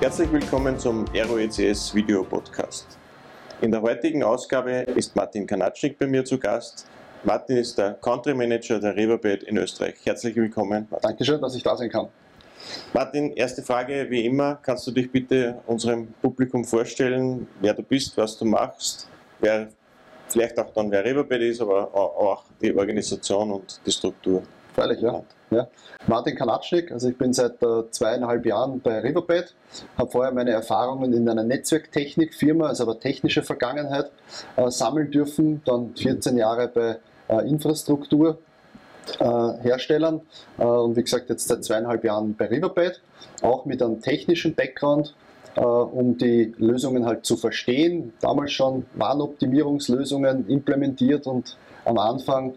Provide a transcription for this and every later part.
Herzlich willkommen zum ROECS Video Podcast. In der heutigen Ausgabe ist Martin Kanatschnik bei mir zu Gast. Martin ist der Country Manager der Riverbed in Österreich. Herzlich willkommen. Martin. Dankeschön, dass ich da sein kann. Martin, erste Frage wie immer. Kannst du dich bitte unserem Publikum vorstellen, wer du bist, was du machst, wer vielleicht auch dann wer Riverbed ist, aber auch die Organisation und die Struktur? Freilich, ja. Ja. Martin Kanatschnik, also ich bin seit äh, zweieinhalb Jahren bei Riverbed, habe vorher meine Erfahrungen in einer Netzwerktechnikfirma, also aber technische Vergangenheit, äh, sammeln dürfen, dann 14 Jahre bei äh, Infrastrukturherstellern äh, und wie gesagt jetzt seit zweieinhalb Jahren bei Riverbed, auch mit einem technischen Background, äh, um die Lösungen halt zu verstehen. Damals schon Warnoptimierungslösungen implementiert und am Anfang äh,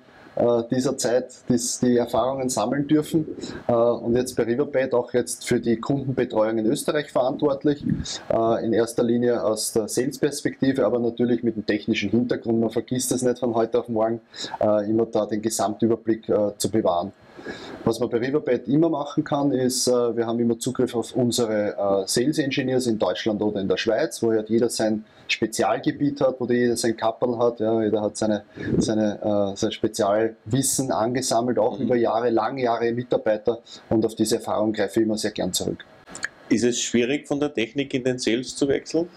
dieser Zeit dies, die Erfahrungen sammeln dürfen äh, und jetzt bei Riverbed auch jetzt für die Kundenbetreuung in Österreich verantwortlich, äh, in erster Linie aus der Sales-Perspektive, aber natürlich mit dem technischen Hintergrund. Man vergisst es nicht von heute auf morgen, immer da den Gesamtüberblick zu bewahren. Was man bei Riverbed immer machen kann, ist, äh, wir haben immer Zugriff auf unsere äh, Sales Engineers in Deutschland oder in der Schweiz, wo halt jeder sein Spezialgebiet hat, wo jeder sein Kappel hat, ja, jeder hat seine, seine, äh, sein Spezialwissen angesammelt, auch mhm. über Jahre, lange Jahre Mitarbeiter und auf diese Erfahrung greife ich immer sehr gern zurück. Ist es schwierig, von der Technik in den Sales zu wechseln?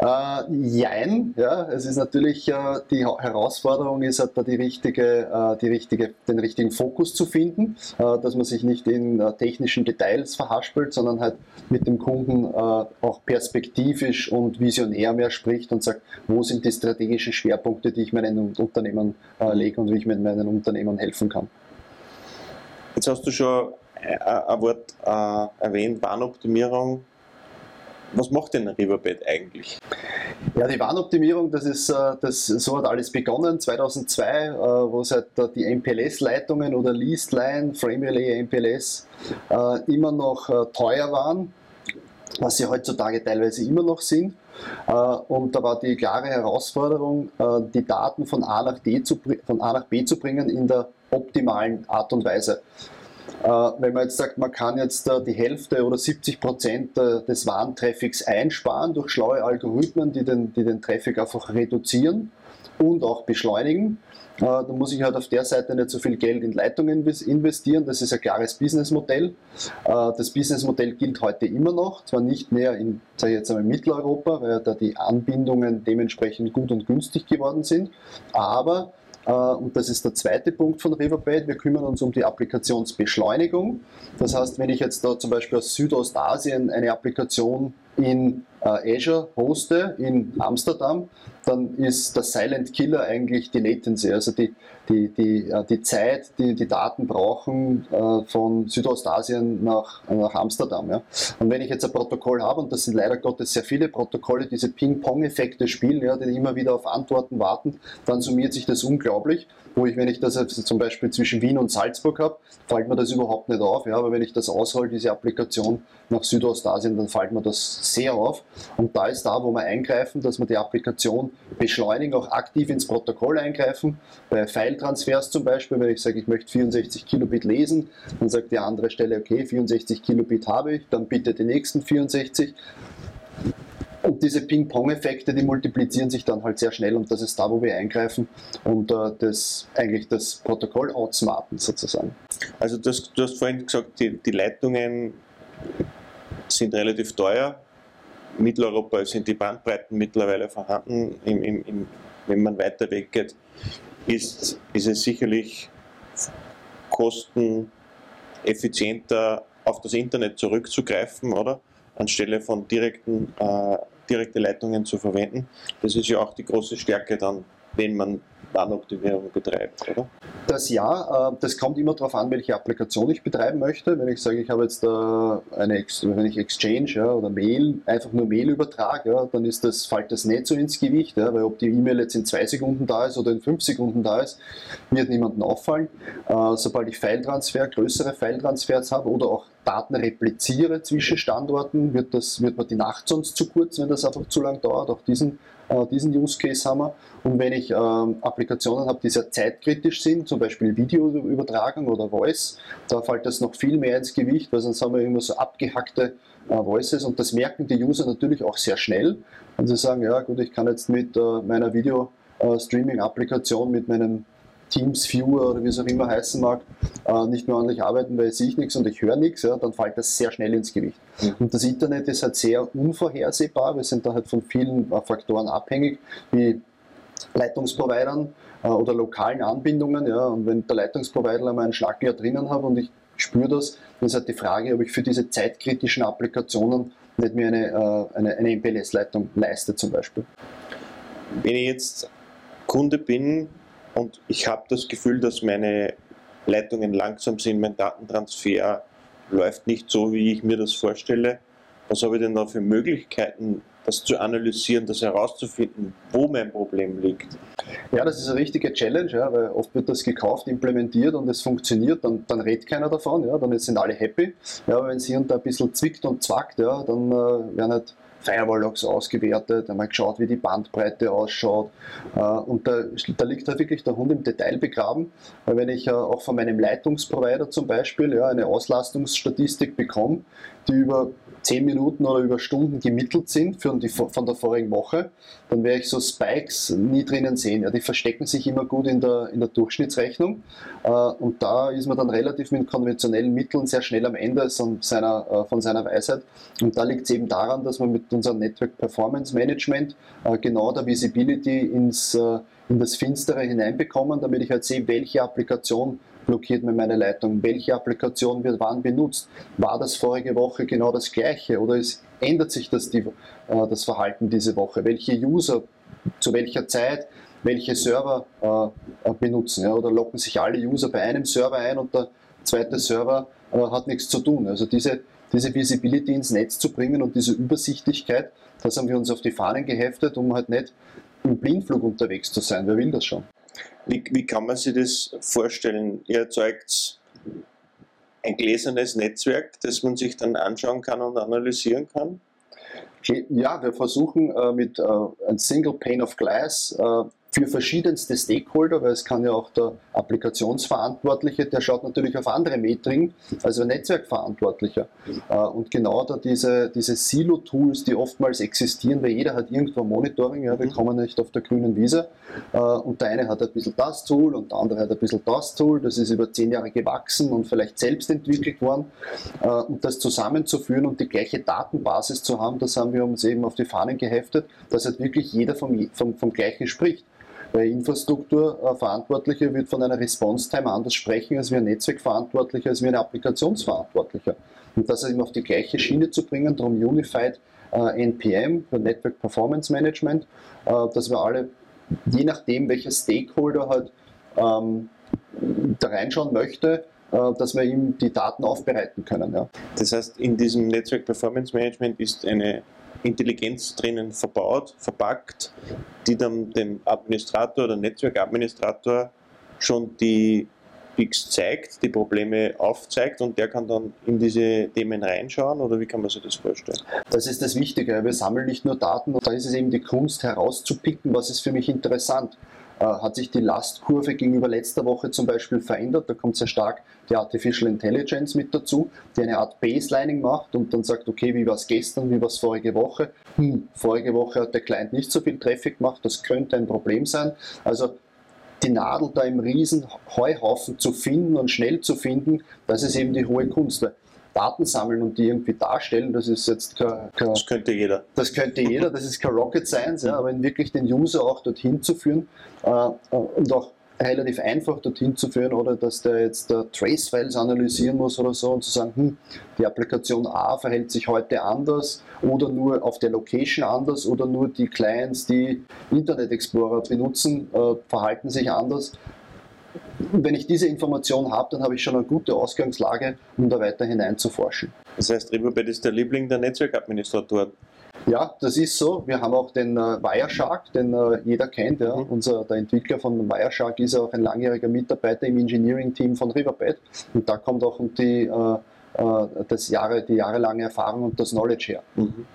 Äh, jein, ja, es ist natürlich äh, die Herausforderung ist halt da die richtige, äh, die richtige, den richtigen Fokus zu finden, äh, dass man sich nicht in äh, technischen Details verhaspelt, sondern halt mit dem Kunden äh, auch perspektivisch und visionär mehr spricht und sagt, wo sind die strategischen Schwerpunkte, die ich meinen Unternehmen lege und wie ich meinen Unternehmen helfen kann. Jetzt hast du schon ein Wort erwähnt, Bahnoptimierung was macht denn Riverbed eigentlich? Ja, die Warnoptimierung, das ist, äh, das, so hat alles begonnen, 2002, äh, wo seit halt die MPLS-Leitungen oder Leased Line, Frame Relay, MPLS äh, immer noch teuer waren, was sie heutzutage teilweise immer noch sind. Und da war die klare Herausforderung, die Daten von A nach, D zu, von A nach B zu bringen in der optimalen Art und Weise. Äh, wenn man jetzt sagt, man kann jetzt äh, die Hälfte oder 70 Prozent äh, des Warentraffics einsparen durch schlaue Algorithmen, die den, die den Traffic einfach reduzieren und auch beschleunigen, dann muss ich halt auf der Seite nicht so viel Geld in Leitungen investieren. Das ist ein klares Businessmodell. Das Businessmodell gilt heute immer noch, zwar nicht mehr in, sage ich jetzt einmal, Mitteleuropa, weil da die Anbindungen dementsprechend gut und günstig geworden sind, aber und das ist der zweite Punkt von Riverbed. Wir kümmern uns um die Applikationsbeschleunigung. Das heißt, wenn ich jetzt da zum Beispiel aus Südostasien eine Applikation in äh, Azure hoste in Amsterdam, dann ist der Silent Killer eigentlich die Latency, also die, die, die, äh, die Zeit, die die Daten brauchen äh, von Südostasien nach, nach Amsterdam. Ja. Und wenn ich jetzt ein Protokoll habe, und das sind leider Gottes sehr viele Protokolle, diese Ping-Pong-Effekte spielen, ja, die immer wieder auf Antworten warten, dann summiert sich das unglaublich wo ich, wenn ich das jetzt zum Beispiel zwischen Wien und Salzburg habe, fällt mir das überhaupt nicht auf. Ja, aber wenn ich das aushole, diese Applikation nach Südostasien, dann fällt mir das sehr auf. Und da ist da, wo wir eingreifen, dass wir die Applikation beschleunigen, auch aktiv ins Protokoll eingreifen. Bei File-Transfers zum Beispiel, wenn ich sage, ich möchte 64 Kilobit lesen, dann sagt die andere Stelle, okay, 64 Kilobit habe ich, dann bitte die nächsten 64. Und diese Ping-Pong-Effekte, die multiplizieren sich dann halt sehr schnell und das ist da, wo wir eingreifen und äh, das eigentlich das Protokoll outsmarten sozusagen. Also das, du hast vorhin gesagt, die, die Leitungen sind relativ teuer. Mitteleuropa sind die Bandbreiten mittlerweile vorhanden. Im, im, im, wenn man weiter weggeht, ist, ist es sicherlich kosteneffizienter auf das Internet zurückzugreifen, oder? anstelle von direkten, äh, direkte Leitungen zu verwenden. Das ist ja auch die große Stärke dann, wenn man Warnoptimierung betreibt, oder? Das ja, äh, das kommt immer darauf an, welche Applikation ich betreiben möchte. Wenn ich sage, ich habe jetzt äh, eine, wenn ich Exchange oder Mail, einfach nur Mail übertrage, dann ist das, fällt das nicht so ins Gewicht, weil ob die E-Mail jetzt in zwei Sekunden da ist oder in fünf Sekunden da ist, wird niemandem auffallen. Äh, sobald ich File-Transfer, größere File-Transfers habe oder auch Daten repliziere zwischen Standorten, wird, das, wird mir die Nacht sonst zu kurz, wenn das einfach zu lang dauert. Auch diesen, diesen Use Case haben wir. Und wenn ich ähm, Applikationen habe, die sehr zeitkritisch sind, zum Beispiel Videoübertragung oder Voice, da fällt das noch viel mehr ins Gewicht, weil sonst haben wir immer so abgehackte äh, Voices und das merken die User natürlich auch sehr schnell. Und sie sagen, ja gut, ich kann jetzt mit äh, meiner Video-Streaming-Applikation, mit meinem Teams Viewer oder wie es auch immer heißen mag, äh, nicht mehr ordentlich arbeiten, weil ich sehe nichts und ich höre nichts, ja, dann fällt das sehr schnell ins Gewicht. Mhm. Und das Internet ist halt sehr unvorhersehbar. Wir sind da halt von vielen äh, Faktoren abhängig, wie Leitungsprovidern äh, oder lokalen Anbindungen. Ja. Und wenn der Leitungsprovider einmal einen Schlagjahr drinnen hat und ich spüre das, dann ist halt die Frage, ob ich für diese zeitkritischen Applikationen nicht mehr eine, äh, eine, eine MPLS-Leitung leiste zum Beispiel. Wenn ich jetzt Kunde bin und ich habe das Gefühl, dass meine Leitungen langsam sind, mein Datentransfer läuft nicht so, wie ich mir das vorstelle. Was habe ich denn da für Möglichkeiten, das zu analysieren, das herauszufinden, wo mein Problem liegt? Ja, das ist eine richtige Challenge, ja, weil oft wird das gekauft, implementiert und es funktioniert, dann, dann redet keiner davon, ja, dann sind alle happy. Ja, wenn es hier und da ein bisschen zwickt und zwackt, ja, dann äh, werden halt Firewall-Logs ausgewertet, einmal geschaut, wie die Bandbreite ausschaut. Äh, und da, da, liegt halt wirklich der Hund im Detail begraben. Weil wenn ich äh, auch von meinem Leitungsprovider zum Beispiel ja, eine Auslastungsstatistik bekomme, die über 10 Minuten oder über Stunden gemittelt sind für die, von der vorigen Woche, dann werde ich so Spikes nie drinnen sehen. Ja, die verstecken sich immer gut in der, in der Durchschnittsrechnung äh, und da ist man dann relativ mit konventionellen Mitteln sehr schnell am Ende seiner, äh, von seiner Weisheit. Und da liegt es eben daran, dass man mit unserem Network Performance Management äh, genau der Visibility ins, in das Finstere hineinbekommen, damit ich halt sehe, welche Applikation blockiert mir meine Leitung? Welche Applikation wird wann benutzt? War das vorige Woche genau das gleiche oder ist, ändert sich das, die, äh, das Verhalten diese Woche? Welche User zu welcher Zeit welche Server äh, benutzen? Ja? Oder locken sich alle User bei einem Server ein und der zweite Server äh, hat nichts zu tun? Also diese, diese Visibility ins Netz zu bringen und diese Übersichtlichkeit, das haben wir uns auf die Fahnen geheftet, um halt nicht im Blindflug unterwegs zu sein. Wer will das schon? Wie, wie kann man sich das vorstellen? Ihr erzeugt ein gläsernes Netzwerk, das man sich dann anschauen kann und analysieren kann? Ja, wir versuchen äh, mit äh, einem Single Pane of Glass äh, für verschiedenste Stakeholder, weil es kann ja auch der Applikationsverantwortliche, der schaut natürlich auf andere Metriken als der Netzwerkverantwortlicher. Äh, und genau da diese, diese Silo-Tools, die oftmals existieren, weil jeder hat irgendwo Monitoring, ja, wir mhm. kommen nicht auf der grünen Wiese. Äh, und der eine hat ein bisschen das Tool und der andere hat ein bisschen das Tool, das ist über zehn Jahre gewachsen und vielleicht selbst entwickelt worden. Äh, und das zusammenzuführen und die gleiche Datenbasis zu haben, das haben wir uns eben auf die Fahnen geheftet, dass halt wirklich jeder vom, vom, vom gleichen spricht. Der Infrastrukturverantwortliche wird von einer Response-Time anders sprechen als wie ein Netzwerkverantwortlicher, als wie ein Applikationsverantwortlicher. Und das eben auf die gleiche Schiene zu bringen, darum Unified äh, NPM, Network Performance Management, äh, dass wir alle, je nachdem welcher Stakeholder halt ähm, da reinschauen möchte, äh, dass wir ihm die Daten aufbereiten können. Ja. Das heißt, in diesem Network Performance Management ist eine Intelligenz drinnen verbaut, verpackt, die dann dem Administrator oder Netzwerkadministrator schon die Peaks zeigt, die Probleme aufzeigt und der kann dann in diese Themen reinschauen oder wie kann man sich das vorstellen? Das ist das Wichtige. Wir sammeln nicht nur Daten, da ist es eben die Kunst herauszupicken, was ist für mich interessant. Äh, hat sich die Lastkurve gegenüber letzter Woche zum Beispiel verändert. Da kommt sehr stark die Artificial Intelligence mit dazu, die eine Art Baselining macht und dann sagt, okay, wie war es gestern, wie war es vorige Woche? Hm, vorige Woche hat der Client nicht so viel Traffic gemacht, das könnte ein Problem sein. Also die Nadel da im riesen Heuhaufen zu finden und schnell zu finden, das ist eben die hohe Kunst. Daten sammeln und die irgendwie darstellen, das ist jetzt kein, kein Das könnte jeder. Das könnte jeder, das ist kein Rocket Science, ja, aber wirklich den User auch dorthin zu führen äh, und auch relativ einfach dorthin zu führen oder dass der jetzt äh, Trace-Files analysieren muss oder so und zu sagen, hm, die Applikation A verhält sich heute anders oder nur auf der Location anders oder nur die Clients, die Internet Explorer benutzen, äh, verhalten sich anders wenn ich diese Information habe, dann habe ich schon eine gute Ausgangslage, um da weiter hineinzuforschen. Das heißt, Riverbed ist der Liebling der Netzwerkadministratoren. Ja, das ist so. Wir haben auch den äh, Wireshark, den äh, jeder kennt. Ja. Mhm. Unser, der Entwickler von Wireshark ist auch ein langjähriger Mitarbeiter im Engineering-Team von Riverbed. Und da kommt auch die, äh, äh, das Jahre, die jahrelange Erfahrung und das Knowledge her. Mhm.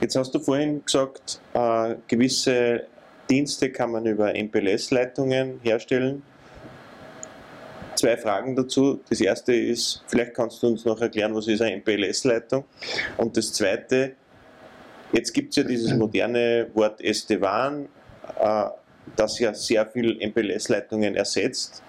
Jetzt hast du vorhin gesagt, äh, gewisse Dienste kann man über MPLS-Leitungen herstellen. Zwei Fragen dazu. Das erste ist, vielleicht kannst du uns noch erklären, was ist eine MPLS-Leitung? Und das zweite, jetzt gibt es ja dieses moderne Wort SD-WAN, äh, das ja sehr viel MPLS-Leitungen ersetzt.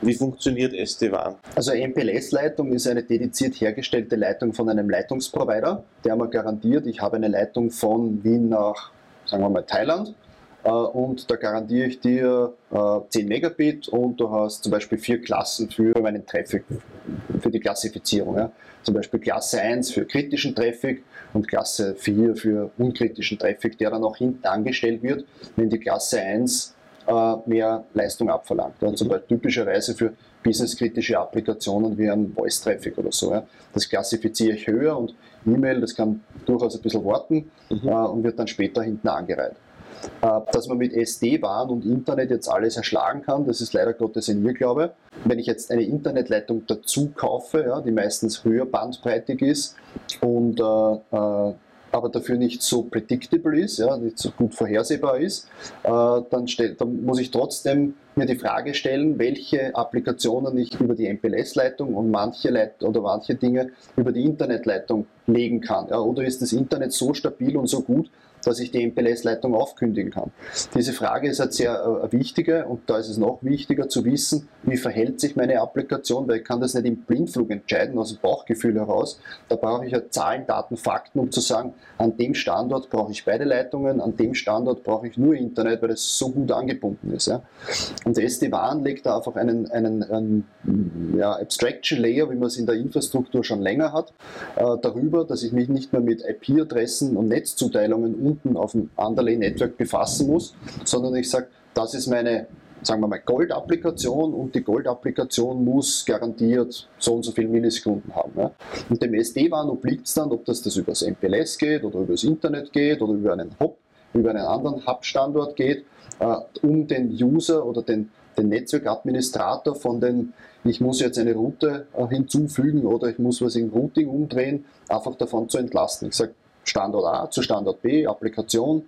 Wie funktioniert SD-WAN? Also eine MPLS-Leitung ist eine dediziert hergestellte Leitung von einem Leitungsprovider, der mir garantiert, ich habe eine Leitung von Wien nach, sagen wir mal, Thailand und da garantiere ich dir 10 äh, Megabit und du hast zum Beispiel vier Klassen für meinen Traffic, für die Klassifizierung. Ja. Zum Beispiel Klasse 1 für kritischen Traffic und Klasse 4 für unkritischen Traffic, der dann auch hinten angestellt wird, wenn die Klasse 1 äh, mehr Leistung abverlangt. Ja. Zum Beispiel typischerweise für businesskritische Applikationen wie ein Voice-Traffic oder so. Ja. Das klassifiziere ich höher und E-Mail, das kann durchaus ein bisschen warten mhm. äh, und wird dann später hinten angereiht. Äh, dass man mit SD-WAN und Internet jetzt alles erschlagen kann, das ist leider Gottes ein Irrglaube. Wenn ich jetzt eine Internetleitung dazu kaufe, ja, die meistens höher bandbreitig ist und äh, äh, aber dafür nicht so predictable ist, ja, nicht so gut vorhersehbar ist, äh, dann, stell, dann, muss ich trotzdem mir die Frage stellen, welche Applikationen ich über die MPLS-Leitung und manche Leit oder manche Dinge über die Internetleitung legen kann. Ja, oder ist das Internet so stabil und so gut, dass ich die MPLS-Leitung aufkündigen kann. Diese Frage ist halt sehr äh, wichtige und da ist es noch wichtiger zu wissen, wie verhält sich meine Applikation, weil ich kann das nicht im Blindflug entscheiden, aus dem Bauchgefühl heraus. Da brauche ich halt Zahlen, Daten, Fakten, um zu sagen, an dem Standort brauche ich beide Leitungen, an dem Standort brauche ich nur Internet, weil es so gut angebunden ist. Ja. Und SD-WAN legt da einfach einen, einen, einen ja, Abstraction Layer, wie man es in der Infrastruktur schon länger hat, äh, darüber, dass ich mich nicht mehr mit IP-Adressen und Netzzuteilungen unten auf dem Underlay Network befassen muss, sondern ich sage, das ist meine sagen wir mal, Gold-Applikation und die Gold-Applikation muss garantiert so und so viele Millisekunden haben. Ja. Und dem SD-WAN obliegt es dann, ob das, das über das MPLS geht oder über das Internet geht oder über einen Hub, über einen anderen Hub-Standort geht, äh, um den User oder den, den Netzwerkadministrator von den, ich muss jetzt eine Route äh, hinzufügen oder ich muss was im Routing umdrehen, einfach davon zu entlasten. Ich sage, Standort A zu Standort B, Applikation.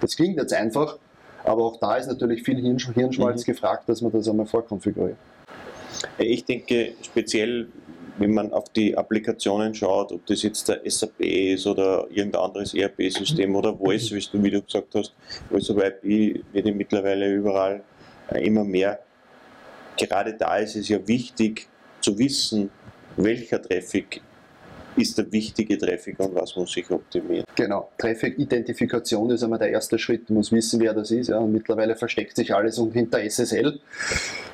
Das klingt jetzt einfach, aber auch da ist natürlich viel Hirnschmalz mhm. gefragt, dass man das einmal vorkonfiguriert. Ich denke speziell, wenn man auf die Applikationen schaut, ob das jetzt der SAP ist oder irgendein anderes ERP-System oder Voice, wie du, wie du gesagt hast, Voice over IP wird ja mittlerweile überall äh, immer mehr. Gerade da ist es ja wichtig zu wissen, welcher Traffic ist der wichtige Traffic und was muss ich optimieren? Genau, Traffic-Identifikation ist einmal der erste Schritt. Man muss wissen, wer das ist. Ja. Und mittlerweile versteckt sich alles hinter SSL.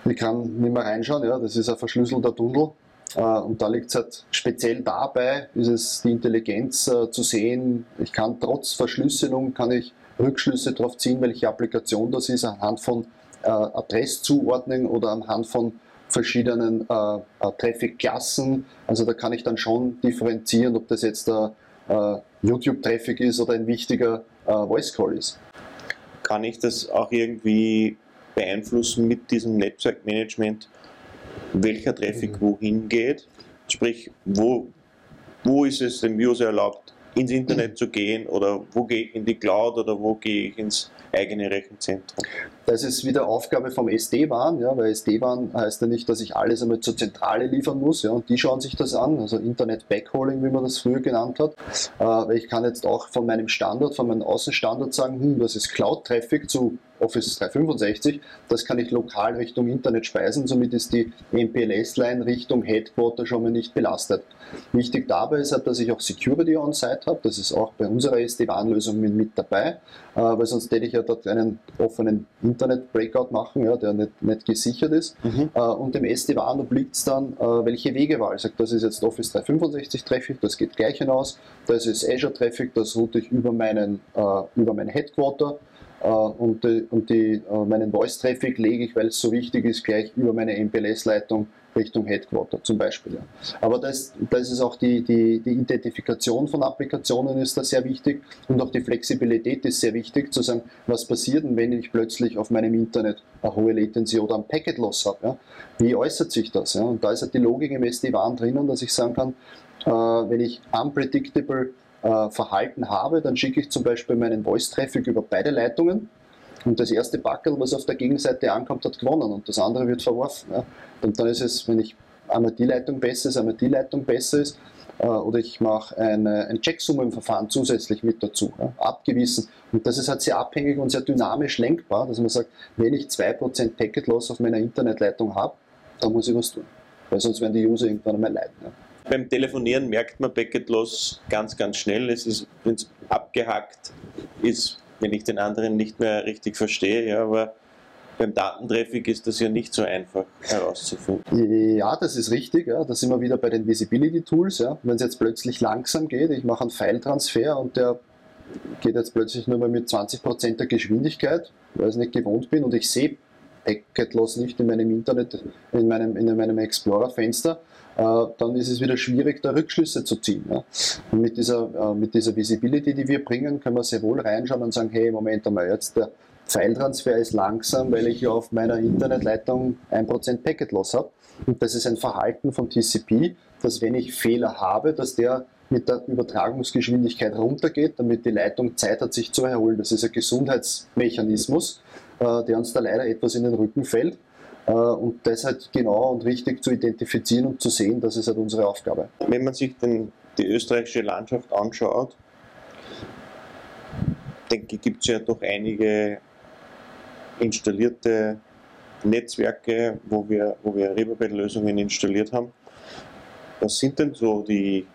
Ich kann nicht mehr reinschauen, ja. das ist ein verschlüsselter Tunnel. Äh, und da liegt es halt speziell dabei, ist es die Intelligenz äh, zu sehen. Ich kann trotz Verschlüsselung kann ich Rückschlüsse darauf ziehen, welche Applikation das ist, anhand von äh, Adresszuordnung oder anhand von verschiedenen äh, äh, Traffic-Klassen. Also da kann ich dann schon differenzieren, ob das jetzt der äh, YouTube-Traffic ist oder ein wichtiger äh, Voice-Call ist. Kann ich das auch irgendwie beeinflussen mit diesem Netzwerkmanagement, welcher Traffic mhm. wohin geht? Sprich, wo, wo ist es dem User erlaubt, ins Internet zu gehen oder wo gehe ich in die Cloud oder wo gehe ich ins eigene Rechenzentrum? Das ist wieder Aufgabe vom SD-WAN, ja, weil SD-WAN heißt ja nicht, dass ich alles einmal zur Zentrale liefern muss, ja, und die schauen sich das an, also Internet Backhauling, wie man das früher genannt hat. Äh, ich kann jetzt auch von meinem Standort, von meinem Außenstandort sagen, hm, das ist Cloud-Traffic zu Office 365, das kann ich lokal Richtung Internet speisen, somit ist die MPLS-Line Richtung Headquarter schon mal nicht belastet. Wichtig dabei ist halt, dass ich auch Security on-site habe, das ist auch bei unserer SD-WAN-Lösung mit, dabei, äh, weil sonst hätte ich ja dort einen offenen Internet-Breakout machen, ja, der nicht, nicht gesichert ist. Mhm. Äh, und dem SD-WAN obliegt es dann, äh, welche Wegewahl. Ich sage, das ist jetzt Office 365 Traffic, das geht gleich hinaus, das ist Azure Traffic, das route ich über meinen, über mein Headquarter und, die, und die, äh, meinen Voice-Traffic lege ich, weil es so wichtig ist, gleich über meine MPLS-Leitung Richtung Headquarter zum Beispiel. Ja. Aber das, das ist auch die, die, die Identifikation von Applikationen ist da sehr wichtig und auch die Flexibilität ist sehr wichtig, zu sagen, was passiert wenn ich plötzlich auf meinem Internet eine hohe Latency oder ein Packet Loss habe. Ja. Wie äußert sich das? Ja. Und da ist halt die Logik im SD-WAN drinnen, dass ich sagen kann, äh, wenn ich unpredictable äh, Verhalten habe, dann schicke ich zum Beispiel meinen Voice-Traffic über beide Leitungen Und das erste Backel, was auf der Gegenseite ankommt, hat gewonnen und das andere wird verworfen. Ja. Und dann ist es, wenn ich einmal die Leitung besser ist, einmal die Leitung besser ist, äh, oder ich mache eine, ein Checksummenverfahren zusätzlich mit dazu, ja, abgewiesen. Und das ist halt sehr abhängig und sehr dynamisch lenkbar, dass man sagt, wenn ich 2% Packet Loss auf meiner Internetleitung habe, dann muss ich was tun. Weil sonst werden die User irgendwann einmal leiden. Ja. Beim Telefonieren merkt man Packet Loss ganz, ganz schnell. Es ist, wenn es abgehackt ist, wenn ich den anderen nicht mehr richtig verstehe, ja, aber beim Datentraffic ist das ja nicht so einfach herauszufinden. Ja, das ist richtig. Ja. Da sind wir wieder bei den Visibility Tools. Ja. Wenn es jetzt plötzlich langsam geht, ich mache einen File-Transfer und der geht jetzt plötzlich nur mal mit 20% der Geschwindigkeit, weil ich es nicht gewohnt bin und ich sehe Packet Loss nicht in meinem Internet, in meinem, in meinem Explorer-Fenster, äh, dann ist es wieder schwierig, da Rückschlüsse zu ziehen. Und mit dieser, äh, mit dieser Visibility, die wir bringen, können wir sehr wohl reinschauen und sagen, hey, Moment einmal, jetzt der File-Transfer ist langsam, weil ich ja auf meiner Internetleitung 1% Packet Loss habe. Und das ist ein Verhalten von TCP, dass wenn ich Fehler habe, dass der mit der Übertragungsgeschwindigkeit runtergeht, damit die Leitung Zeit hat, sich zu erholen. Das ist ein Gesundheitsmechanismus, der uns da leider etwas in den Rücken fällt. Äh, und das halt genau und richtig zu identifizieren und zu sehen, das ist halt unsere Aufgabe. Wenn man sich den, die österreichische Landschaft anschaut, denke ich, gibt es ja doch einige installierte Netzwerke, wo wir, wo wir Riverbed-Lösungen installiert haben. Was sind denn so die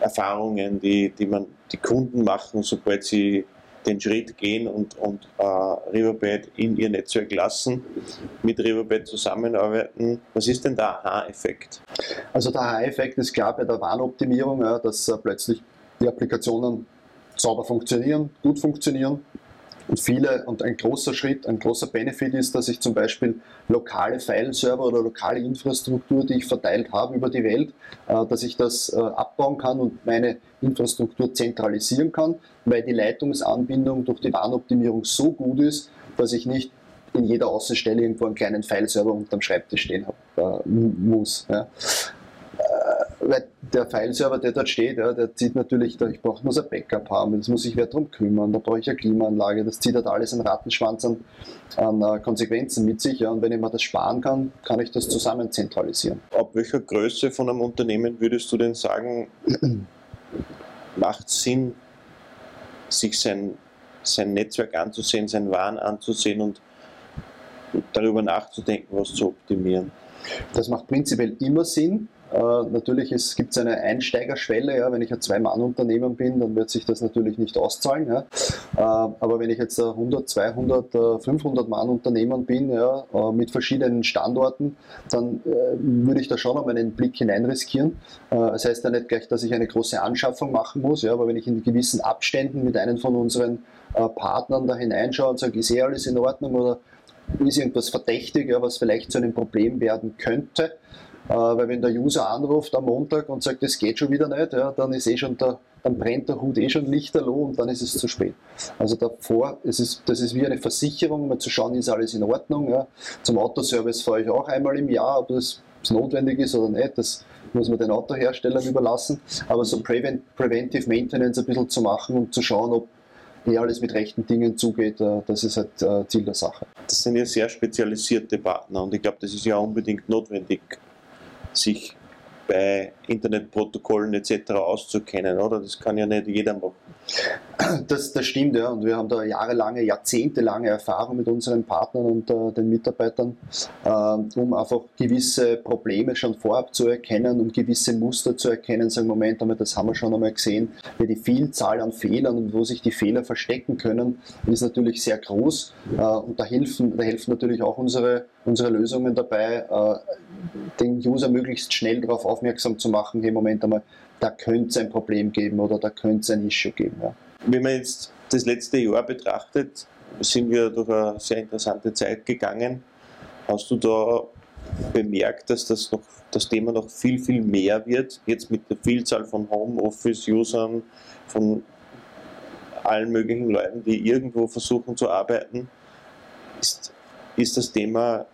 Erfahrungen, die, die, man, die Kunden machen, sobald sie den Schritt gehen und, und äh, Riverbed in ihr Netzwerk lassen, mit Riverbed zusammenarbeiten. Was ist denn der Aha-Effekt? Also der Aha-Effekt ist klar bei der Warnoptimierung, ja, dass äh, plötzlich die Applikationen sauber funktionieren, gut funktionieren und viele, und ein großer Schritt, ein großer Benefit ist, dass ich zum Beispiel lokale File-Server oder lokale Infrastruktur, die ich verteilt habe über die Welt, äh, dass ich das äh, abbauen kann und meine Infrastruktur zentralisieren kann, weil die Leitungsanbindung durch die Warnoptimierung so gut ist, dass ich nicht in jeder Außenstelle irgendwo einen kleinen File-Server unterm Schreibtisch stehen hab, äh, muss. Ja weil der File-Server, der dort steht, ja, der zieht natürlich, ich brauche, muss ein Backup haben, das muss sich wer darum kümmern, da brauche ich eine Klimaanlage, das zieht halt alles einen Rattenschwanz an, an uh, Konsequenzen mit sich. Ja, und wenn ich mir das sparen kann, kann ich das zusammen zentralisieren. Ab welcher Größe von einem Unternehmen würdest du denn sagen, macht Sinn, sich sein, sein Netzwerk anzusehen, sein Waren anzusehen und darüber nachzudenken, was zu optimieren? Das macht prinzipiell immer Sinn. Äh, natürlich gibt es eine Einsteigerschwelle, ja, wenn ich ein Zwei-Mann-Unternehmen bin, dann wird sich das natürlich nicht auszahlen. Ja. Äh, aber wenn ich jetzt 100, 200, 500 Mann-Unternehmen bin, ja, äh, mit verschiedenen Standorten, dann äh, würde ich da schon noch einen Blick hinein riskieren. Das heißt ja nicht gleich, dass ich eine große Anschaffung machen muss, ja, aber wenn ich in gewissen Abständen mit einem von unseren Partnern da hineinschaue und sage, ist eh alles in Ordnung oder ist irgendwas verdächtig, ja, was vielleicht zu einem Problem werden könnte, weil wenn der User anruft am Montag und sagt, es geht schon wieder nicht, ja, dann ist eh schon der, dann brennt der Hut eh schon lichterloh und dann ist es zu spät. Also davor, es ist, das ist wie eine Versicherung, mal zu schauen, ist alles in Ordnung. Ja. Zum Autoservice fahre ich auch einmal im Jahr, ob das notwendig ist oder nicht, das muss man den Autoherstellern überlassen. Aber so Prevent, Preventive Maintenance ein bisschen zu machen und zu schauen, ob eh alles mit rechten Dingen zugeht, äh, das ist halt äh, Ziel der Sache. Das sind ja sehr spezialisierte Partner und ich glaube, das ist ja unbedingt notwendig sich bei Internetprotokollen etc. auszukennen, oder? Das kann ja nicht jeder machen. Das, das stimmt, ja. Und wir haben da jahrelange, jahrzehntelange Erfahrung mit unseren Partnern und äh, den Mitarbeitern, äh, um einfach gewisse Probleme schon vorab zu erkennen, um gewisse Muster zu erkennen, sagen, Moment einmal, das haben wir schon einmal gesehen, weil die Vielzahl an Fehlern und wo sich die Fehler verstecken können, ist natürlich sehr groß. Äh, und da helfen, da helfen natürlich auch unsere, unsere Lösungen dabei, äh, den User möglichst schnell darauf aufmerksam zu machen, hey, Moment einmal, da könnte es ein Problem geben oder da könnte es ein Issue geben. Ja. Wenn man jetzt das letzte Jahr betrachtet, sind wir durch eine sehr interessante Zeit gegangen. Hast du da bemerkt, dass das, noch, das Thema noch viel, viel mehr wird, jetzt mit der Vielzahl von Homeoffice-Usern, von allen möglichen Leuten, die irgendwo versuchen zu arbeiten, ist, ist das Thema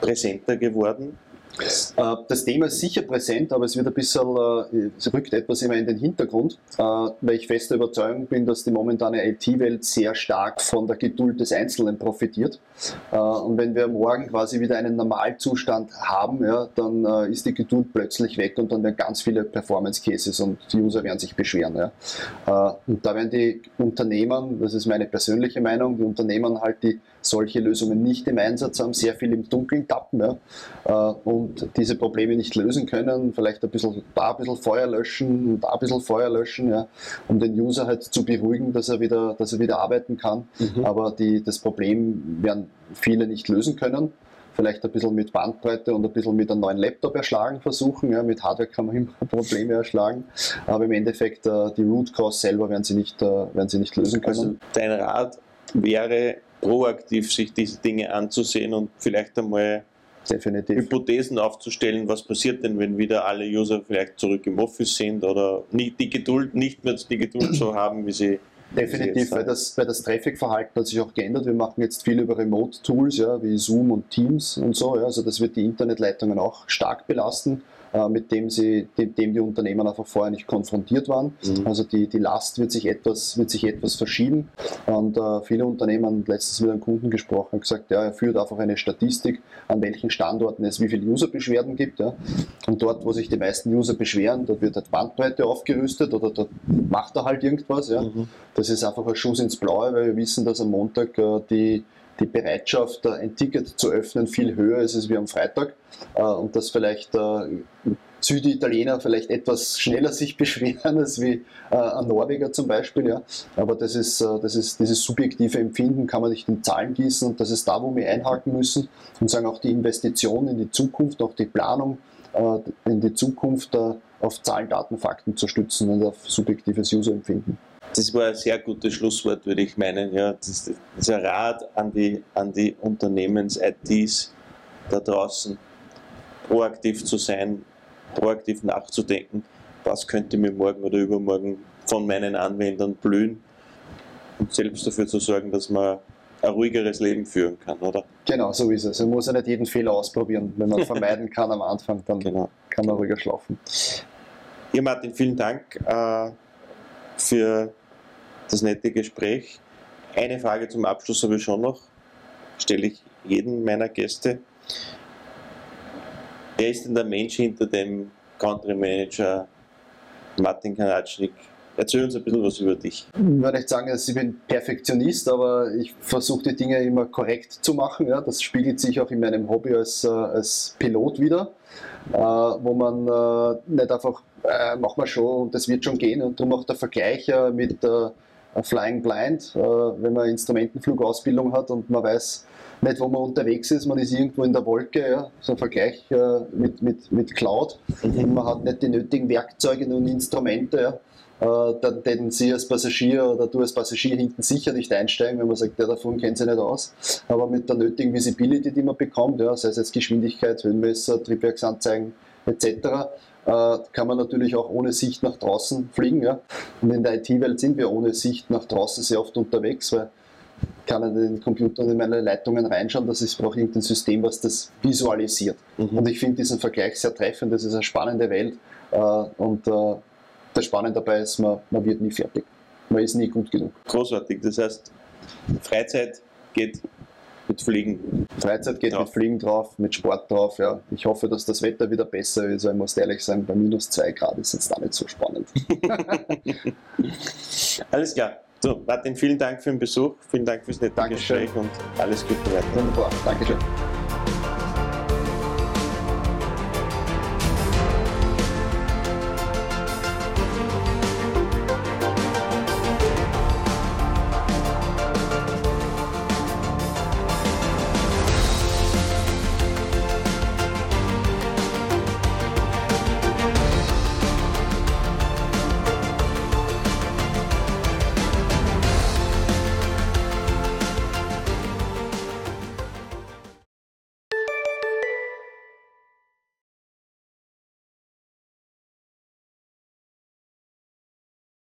präsenter geworden? Äh, das Thema ist sicher präsent, aber es wird ein bisschen, äh, es rückt etwas immer in den Hintergrund, äh, weil ich fester Überzeugung bin, dass die momentane IT-Welt sehr stark von der Geduld des Einzelnen profitiert. Und wenn wir morgen quasi wieder einen Normalzustand haben, ja, dann ist die Geduld plötzlich weg und dann werden ganz viele Performance-Cases und die User werden sich beschweren. Ja. Und da werden die Unternehmen, das ist meine persönliche Meinung, die Unternehmen halt, die solche Lösungen nicht im Einsatz haben, sehr viel im Dunkeln tappen. Ja. Und und diese Probleme nicht lösen können, vielleicht ein bisschen da ein bisschen Feuer löschen und da ein bisschen Feuer löschen, ja, um den User halt zu beruhigen, dass er wieder, dass er wieder arbeiten kann. Mhm. Aber die, das Problem werden viele nicht lösen können. Vielleicht ein bisschen mit Bandbreite und ein bisschen mit einem neuen Laptop erschlagen versuchen. Ja, mit Hardware kann man immer Probleme erschlagen. Aber im Endeffekt äh, die Root Cause selber werden sie nicht, äh, werden sie nicht lösen können. Also dein Rat wäre, proaktiv sich diese Dinge anzusehen und vielleicht einmal Definitiv. Hypothesen aufzustellen, was passiert denn, wenn wieder alle User vielleicht zurück im Office sind oder nicht die Geduld, nicht mehr die Geduld so haben, wie sie Definitiv, weil das, weil das Traffic-Verhalten hat sich auch geändert. Wir machen jetzt viel über Remote-Tools, ja, wie Zoom und Teams und so. Ja, also das wird die Internetleitungen auch stark belasten. Äh, mit dem, sie, dem, dem die Unternehmen einfach vorher nicht konfrontiert waren. Mhm. Also die, die Last wird sich etwas, wird sich etwas verschieben. Und äh, viele Unternehmen, letztens mit einem Kunden gesprochen, haben gesagt, ja, er führt einfach eine Statistik, an welchen Standorten es wie viele User-Beschwerden gibt. Ja. Und dort, wo sich die meisten User beschweren, dort wird halt Bandbreite aufgerüstet oder dort macht er halt irgendwas. Ja. Mhm. Das ist einfach ein Schuss ins Blaue, weil wir wissen, dass am Montag äh, die die Bereitschaft, ein Ticket zu öffnen, viel höher ist als wie am Freitag äh, und dass vielleicht äh, Süditaliener vielleicht etwas schneller sich beschweren als wie äh, ein Norweger zum Beispiel. Aber das ist, das ist dieses subjektive Empfinden, kann man nicht in Zahlen gießen und das ist da, wo wir einhaken müssen und sagen auch die Investition in die Zukunft, auch die Planung in die Zukunft auf Zahlen, Daten, Fakten zu stützen und auf subjektives Userempfinden. Das war ein sehr gutes Schlusswort, würde ich meinen. Ja, das ist ein Rat an die, an die Unternehmens-ITs da draußen, proaktiv zu sein, proaktiv nachzudenken, was könnte mir morgen oder übermorgen von meinen Anwendern blühen und selbst dafür zu sorgen, dass man ein ruhigeres Leben führen kann, oder? Genau, so ist es. Man muss ja nicht jeden Fehler ausprobieren. Wenn man vermeiden kann am Anfang, dann genau. kann man ruhiger schlafen. Ja, Martin, vielen Dank äh, für das nette Gespräch. Eine Frage zum Abschluss habe ich schon noch, stelle ich jedem meiner Gäste. Wer ist denn der Mensch hinter dem Country Manager Martin Kanatschnik? Erzähl uns ein bisschen was über dich. Ich würde nicht sagen, dass ich bin Perfektionist, aber ich versuche die Dinge immer korrekt zu machen. Ja. Das spiegelt sich auch in meinem Hobby als, äh, als Pilot wieder, äh, wo man äh, nicht einfach, äh, machen wir schon und das wird schon gehen und darum auch der Vergleich mit Flying Blind, äh, wenn man Instrumentenflugausbildung hat und man weiß nicht, wo man unterwegs ist, man ist irgendwo in der Wolke, ja, so ein Vergleich äh, mit, mit, mit Cloud mhm. und man hat nicht die nötigen Werkzeuge und Instrumente, ja, äh, dann hätten Sie als Passagier oder du als Passagier hinten sicher nicht einsteigen, wenn man sagt, der davon kennt Sie nicht aus. Aber mit der nötigen Visibility, die man bekommt, ja, sei es jetzt Geschwindigkeit, Höhenmesser, Triebwerksanzeigen etc., kann man natürlich auch ohne Sicht nach draußen fliegen. Ja? Und in der IT-Welt sind wir ohne Sicht nach draußen sehr oft unterwegs, weil ich kann in den Computer und in meine Leitungen reinschauen, dass ich brauche irgendein System, was das visualisiert. Mhm. Und ich finde diesen Vergleich sehr treffend, das ist eine spannende Welt äh, und äh, das Spannende dabei ist, man, man wird nie fertig. Man ist nie gut genug. Großartig, das heißt, Freizeit geht mit Fliegen. Freizeit geht drauf. mit Fliegen drauf, mit Sport drauf. Ja. Ich hoffe, dass das Wetter wieder besser ist. Ich muss ehrlich sagen, bei minus 2 Grad ist es jetzt da nicht so spannend. alles klar. So, Martin, vielen Dank für den Besuch, vielen Dank fürs nette Gespräch und alles Gute weiter. Wunderbar, Dankeschön.